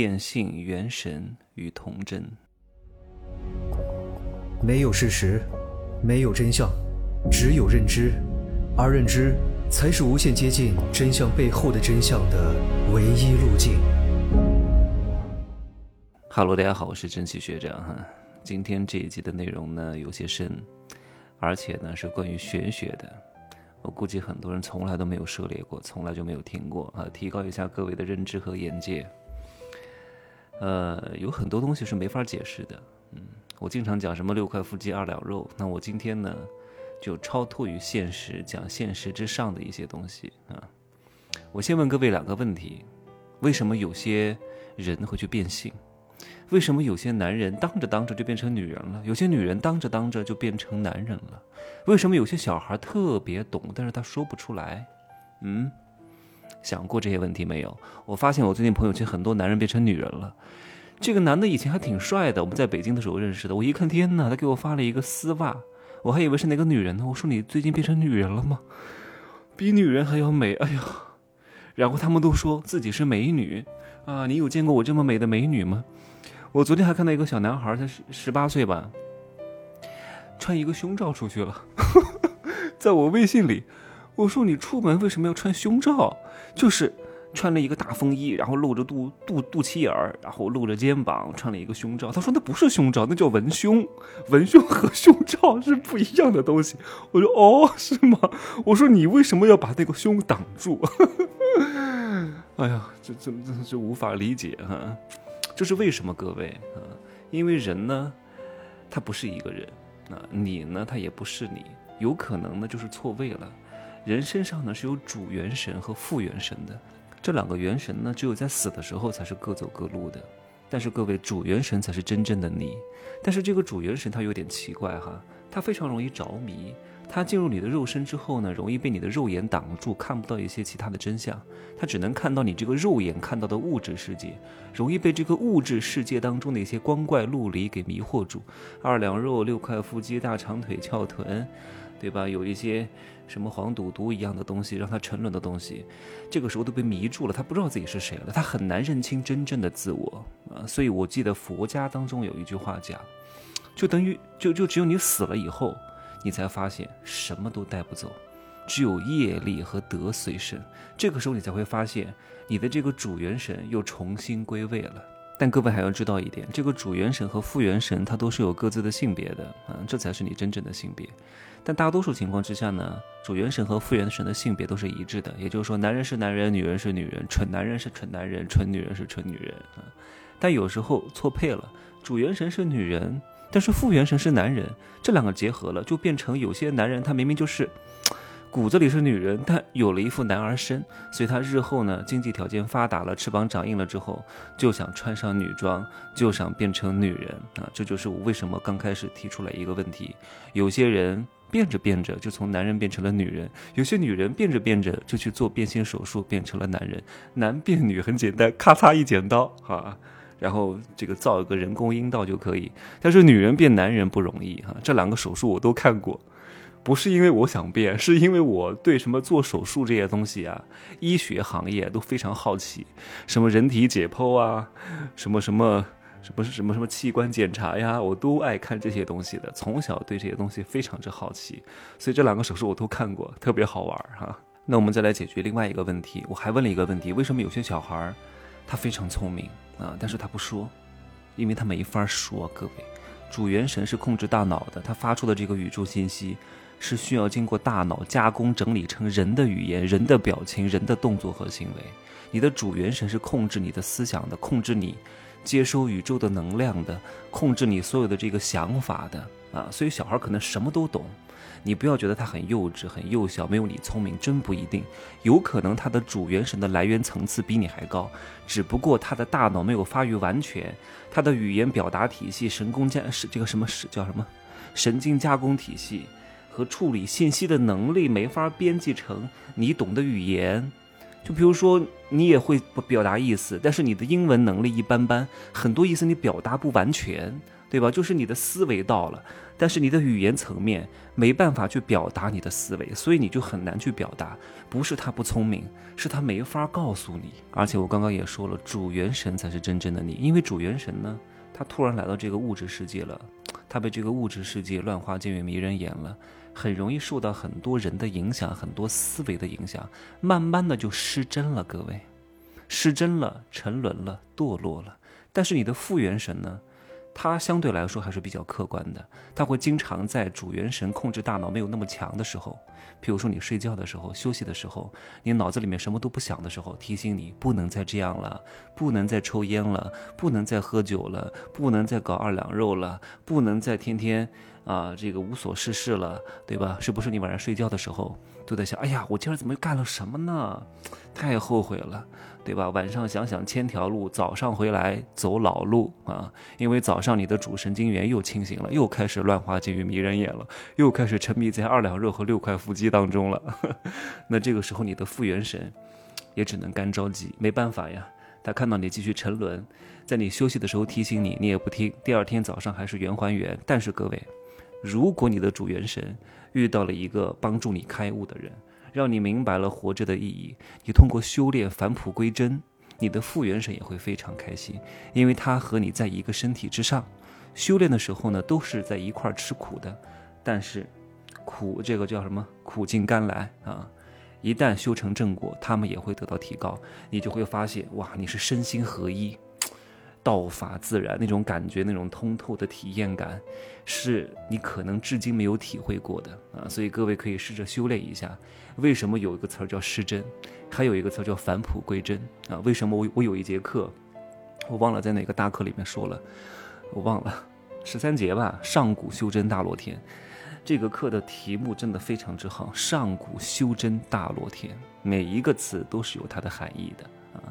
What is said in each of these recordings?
变性元神与童真。没有事实，没有真相，只有认知，而认知才是无限接近真相背后的真相的唯一路径。哈喽，大家好，我是真奇学长哈。今天这一集的内容呢有些深，而且呢是关于玄学的。我估计很多人从来都没有涉猎过，从来就没有听过啊，提高一下各位的认知和眼界。呃，有很多东西是没法解释的。嗯，我经常讲什么六块腹肌二两肉，那我今天呢，就超脱于现实，讲现实之上的一些东西啊。我先问各位两个问题：为什么有些人会去变性？为什么有些男人当着当着就变成女人了？有些女人当着当着就变成男人了？为什么有些小孩特别懂，但是他说不出来？嗯？想过这些问题没有？我发现我最近朋友圈很多男人变成女人了。这个男的以前还挺帅的，我们在北京的时候认识的。我一看，天哪！他给我发了一个丝袜，我还以为是哪个女人呢。我说你最近变成女人了吗？比女人还要美，哎呀！然后他们都说自己是美女啊！你有见过我这么美的美女吗？我昨天还看到一个小男孩，才十十八岁吧，穿一个胸罩出去了，在我微信里。我说你出门为什么要穿胸罩？就是穿了一个大风衣，然后露着肚肚肚脐眼儿，然后露着肩膀，穿了一个胸罩。他说那不是胸罩，那叫文胸。文胸和胸罩是不一样的东西。我说哦，是吗？我说你为什么要把那个胸挡住？哎呀，这这真的是无法理解哈。这是为什么，各位啊？因为人呢，他不是一个人啊，你呢，他也不是你，有可能呢就是错位了。人身上呢是有主元神和副元神的，这两个元神呢，只有在死的时候才是各走各路的。但是各位，主元神才是真正的你。但是这个主元神它有点奇怪哈，它非常容易着迷。它进入你的肉身之后呢，容易被你的肉眼挡住，看不到一些其他的真相。它只能看到你这个肉眼看到的物质世界，容易被这个物质世界当中的一些光怪陆离给迷惑住。二两肉，六块腹肌，大长腿，翘臀。对吧？有一些什么黄赌毒一样的东西，让他沉沦的东西，这个时候都被迷住了，他不知道自己是谁了，他很难认清真正的自我啊。所以我记得佛家当中有一句话讲，就等于就就只有你死了以后，你才发现什么都带不走，只有业力和德随身。这个时候你才会发现，你的这个主元神又重新归位了。但各位还要知道一点，这个主元神和副元神它都是有各自的性别的啊，这才是你真正的性别。但大多数情况之下呢，主元神和副元神的性别都是一致的，也就是说，男人是男人，女人是女人，蠢男人是蠢男人，蠢女人是蠢女人啊。但有时候错配了，主元神是女人，但是副元神是男人，这两个结合了，就变成有些男人他明明就是。骨子里是女人，但有了一副男儿身，所以他日后呢，经济条件发达了，翅膀长硬了之后，就想穿上女装，就想变成女人啊！这就是我为什么刚开始提出来一个问题：有些人变着变着就从男人变成了女人，有些女人变着变着就去做变性手术变成了男人。男变女很简单，咔嚓一剪刀哈，然后这个造一个人工阴道就可以。但是女人变男人不容易哈，这两个手术我都看过。不是因为我想变，是因为我对什么做手术这些东西啊，医学行业都非常好奇，什么人体解剖啊，什么什么什么什么什么器官检查呀，我都爱看这些东西的。从小对这些东西非常之好奇，所以这两个手术我都看过，特别好玩哈。那我们再来解决另外一个问题，我还问了一个问题：为什么有些小孩儿他非常聪明啊，但是他不说，因为他没法说。各位，主元神是控制大脑的，他发出的这个宇宙信息。是需要经过大脑加工整理成人的语言、人的表情、人的动作和行为。你的主元神是控制你的思想的，控制你接收宇宙的能量的，控制你所有的这个想法的啊。所以小孩可能什么都懂，你不要觉得他很幼稚、很幼小，没有你聪明，真不一定。有可能他的主元神的来源层次比你还高，只不过他的大脑没有发育完全，他的语言表达体系、神功加是这个什么是叫什么神经加工体系。和处理信息的能力没法编辑成你懂的语言，就比如说你也会表达意思，但是你的英文能力一般般，很多意思你表达不完全，对吧？就是你的思维到了，但是你的语言层面没办法去表达你的思维，所以你就很难去表达。不是他不聪明，是他没法告诉你。而且我刚刚也说了，主元神才是真正的你，因为主元神呢，他突然来到这个物质世界了，他被这个物质世界乱花渐欲迷人眼了，很容易受到很多人的影响，很多思维的影响，慢慢的就失真了。各位，失真了，沉沦了，堕落了。但是你的副元神呢？它相对来说还是比较客观的，它会经常在主元神控制大脑没有那么强的时候，比如说你睡觉的时候、休息的时候，你脑子里面什么都不想的时候，提醒你不能再这样了，不能再抽烟了，不能再喝酒了，不能再搞二两肉了，不能再天天啊这个无所事事了，对吧？是不是你晚上睡觉的时候都在想，哎呀，我今儿怎么又干了什么呢？太后悔了。对吧？晚上想想千条路，早上回来走老路啊！因为早上你的主神经元又清醒了，又开始乱花渐欲迷人眼了，又开始沉迷在二两肉和六块腹肌当中了。那这个时候你的副元神也只能干着急，没办法呀。他看到你继续沉沦，在你休息的时候提醒你，你也不听。第二天早上还是圆还原。但是各位，如果你的主元神遇到了一个帮助你开悟的人，让你明白了活着的意义，你通过修炼返璞归真，你的复元神也会非常开心，因为他和你在一个身体之上。修炼的时候呢，都是在一块吃苦的，但是苦这个叫什么？苦尽甘来啊！一旦修成正果，他们也会得到提高，你就会发现哇，你是身心合一。道法自然那种感觉，那种通透的体验感，是你可能至今没有体会过的啊！所以各位可以试着修炼一下。为什么有一个词儿叫失真，还有一个词儿叫返璞归真啊？为什么我我有一节课，我忘了在哪个大课里面说了，我忘了十三节吧？上古修真大罗天，这个课的题目真的非常之好。上古修真大罗天，每一个词都是有它的含义的啊！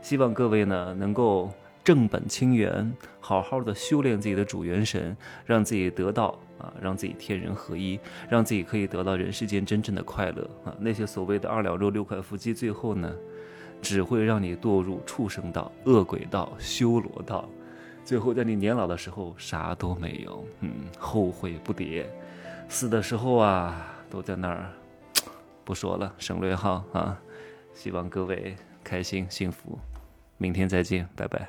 希望各位呢能够。正本清源，好好的修炼自己的主元神，让自己得到啊，让自己天人合一，让自己可以得到人世间真正的快乐啊。那些所谓的二两肉六块腹肌，最后呢，只会让你堕入畜生道、恶鬼道、修罗道，最后在你年老的时候啥都没有，嗯，后悔不迭，死的时候啊，都在那儿。不说了，省略号啊。希望各位开心幸福，明天再见，拜拜。